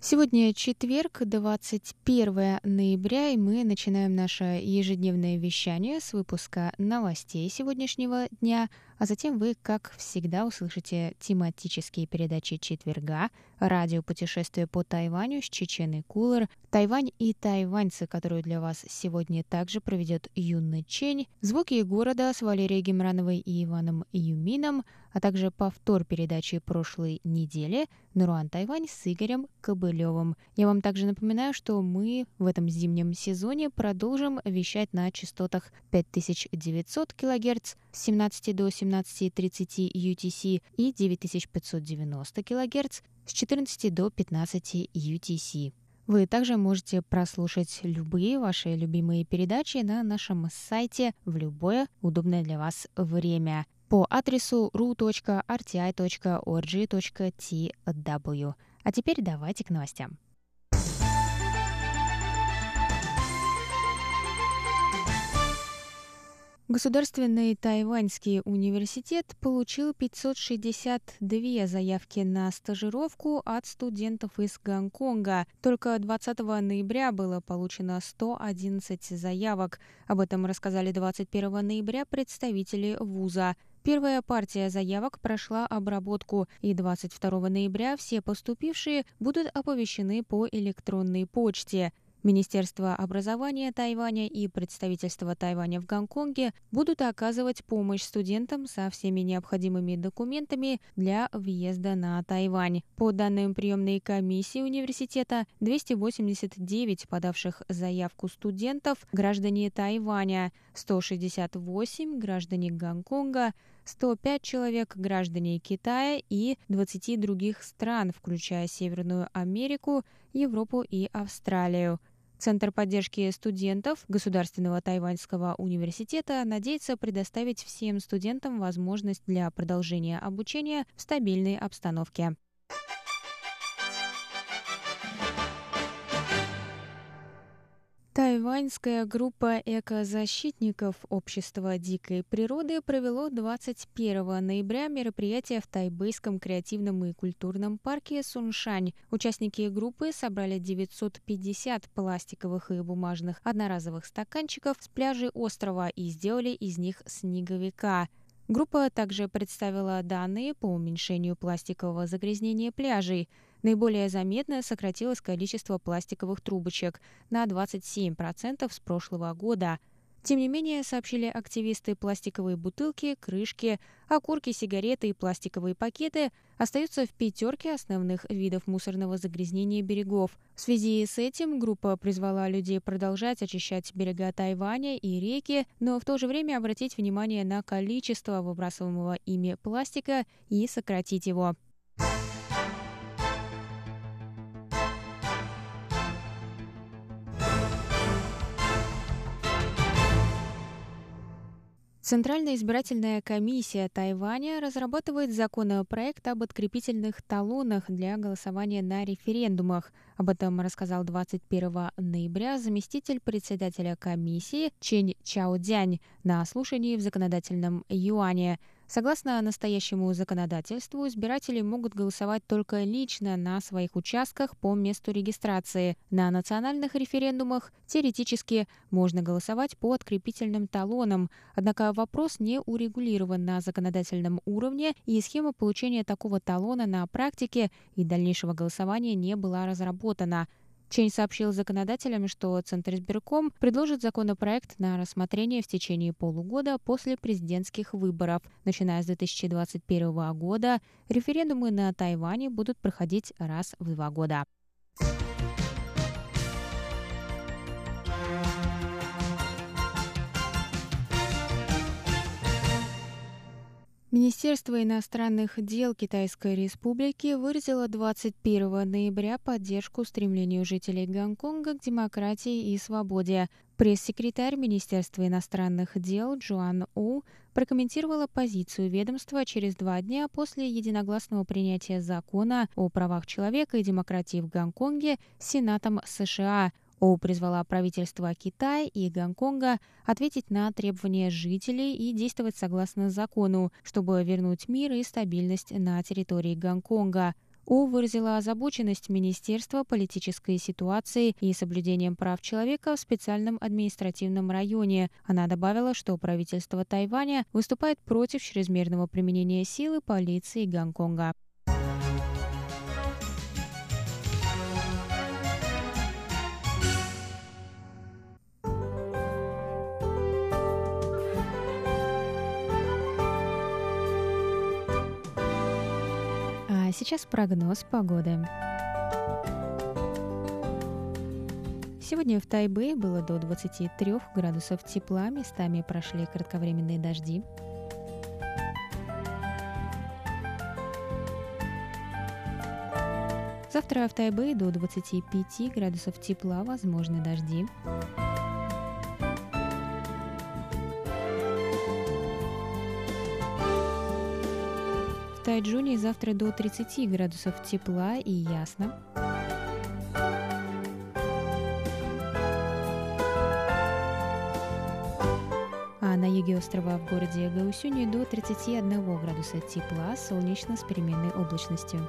Сегодня четверг, 21 ноября, и мы начинаем наше ежедневное вещание с выпуска новостей сегодняшнего дня, а затем вы, как всегда, услышите тематические передачи четверга, радиопутешествие по Тайваню с Чеченой Кулер, Тайвань и тайваньцы, которую для вас сегодня также проведет Юнна Чень, звуки города с Валерией Гемрановой и Иваном Юмином, а также повтор передачи прошлой недели «Наруан Тайвань» с Игорем Кобылевым. Я вам также напоминаю, что мы в этом зимнем сезоне продолжим вещать на частотах 5900 кГц с 17 до 17.30 UTC и 9590 кГц с 14 до 15 UTC. Вы также можете прослушать любые ваши любимые передачи на нашем сайте в любое удобное для вас время по адресу ru.rti.org.tw. А теперь давайте к новостям. Государственный тайваньский университет получил 562 заявки на стажировку от студентов из Гонконга. Только 20 ноября было получено 111 заявок. Об этом рассказали 21 ноября представители вуза. Первая партия заявок прошла обработку, и 22 ноября все поступившие будут оповещены по электронной почте. Министерство образования Тайваня и представительство Тайваня в Гонконге будут оказывать помощь студентам со всеми необходимыми документами для въезда на Тайвань. По данным приемной комиссии университета, 289 подавших заявку студентов – граждане Тайваня, 168 – граждане Гонконга, 105 человек – граждане Китая и 20 других стран, включая Северную Америку, Европу и Австралию. Центр поддержки студентов Государственного тайваньского университета надеется предоставить всем студентам возможность для продолжения обучения в стабильной обстановке. Тайваньская группа экозащитников Общества дикой природы провело 21 ноября мероприятие в тайбэйском креативном и культурном парке Суншань. Участники группы собрали 950 пластиковых и бумажных одноразовых стаканчиков с пляжей острова и сделали из них снеговика. Группа также представила данные по уменьшению пластикового загрязнения пляжей – Наиболее заметно сократилось количество пластиковых трубочек на 27% с прошлого года. Тем не менее, сообщили активисты, пластиковые бутылки, крышки, окурки, сигареты и пластиковые пакеты остаются в пятерке основных видов мусорного загрязнения берегов. В связи с этим группа призвала людей продолжать очищать берега Тайваня и реки, но в то же время обратить внимание на количество выбрасываемого ими пластика и сократить его. Центральная избирательная комиссия Тайваня разрабатывает законопроект об открепительных талонах для голосования на референдумах. Об этом рассказал 21 ноября заместитель председателя комиссии Чень Чаодянь на слушании в законодательном юане. Согласно настоящему законодательству, избиратели могут голосовать только лично на своих участках по месту регистрации. На национальных референдумах теоретически можно голосовать по открепительным талонам, однако вопрос не урегулирован на законодательном уровне, и схема получения такого талона на практике и дальнейшего голосования не была разработана. Чень сообщил законодателям, что Центр избирком предложит законопроект на рассмотрение в течение полугода после президентских выборов. Начиная с 2021 года референдумы на Тайване будут проходить раз в два года. Министерство иностранных дел Китайской Республики выразило 21 ноября поддержку стремлению жителей Гонконга к демократии и свободе. Пресс-секретарь Министерства иностранных дел Джоан У прокомментировала позицию ведомства через два дня после единогласного принятия закона о правах человека и демократии в Гонконге Сенатом США – Оу призвала правительства Китая и Гонконга ответить на требования жителей и действовать согласно закону, чтобы вернуть мир и стабильность на территории Гонконга. О выразила озабоченность Министерства политической ситуации и соблюдением прав человека в специальном административном районе. Она добавила, что правительство Тайваня выступает против чрезмерного применения силы полиции Гонконга. А сейчас прогноз погоды. Сегодня в Тайбе было до 23 градусов тепла, местами прошли кратковременные дожди. Завтра в Тайбе до 25 градусов тепла, возможны дожди. Тайджуне завтра до 30 градусов тепла и ясно. А на юге острова в городе Гаусюни до 31 градуса тепла, солнечно с переменной облачностью.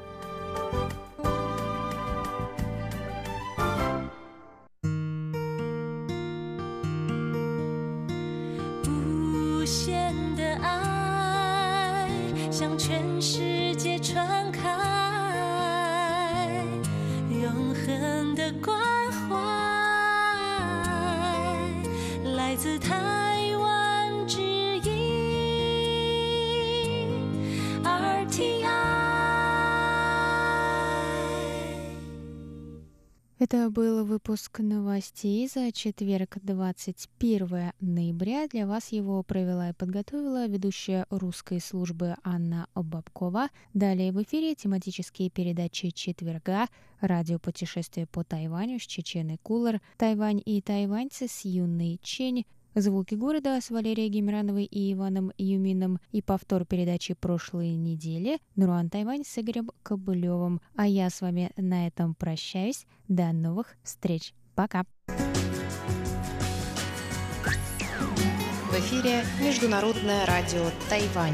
向全世界传开永恒的关怀，来自他。Это был выпуск новостей за четверг, 21 ноября. Для вас его провела и подготовила ведущая русской службы Анна Бабкова. Далее в эфире тематические передачи четверга, радиопутешествие по Тайваню с Чеченой Кулар, Тайвань и тайваньцы с Юной Чень, Звуки города с Валерией Гемрановой и Иваном Юмином и повтор передачи прошлой недели Нуруан Тайвань с Игорем Кобылевым. А я с вами на этом прощаюсь. До новых встреч. Пока. В эфире Международное радио Тайвань.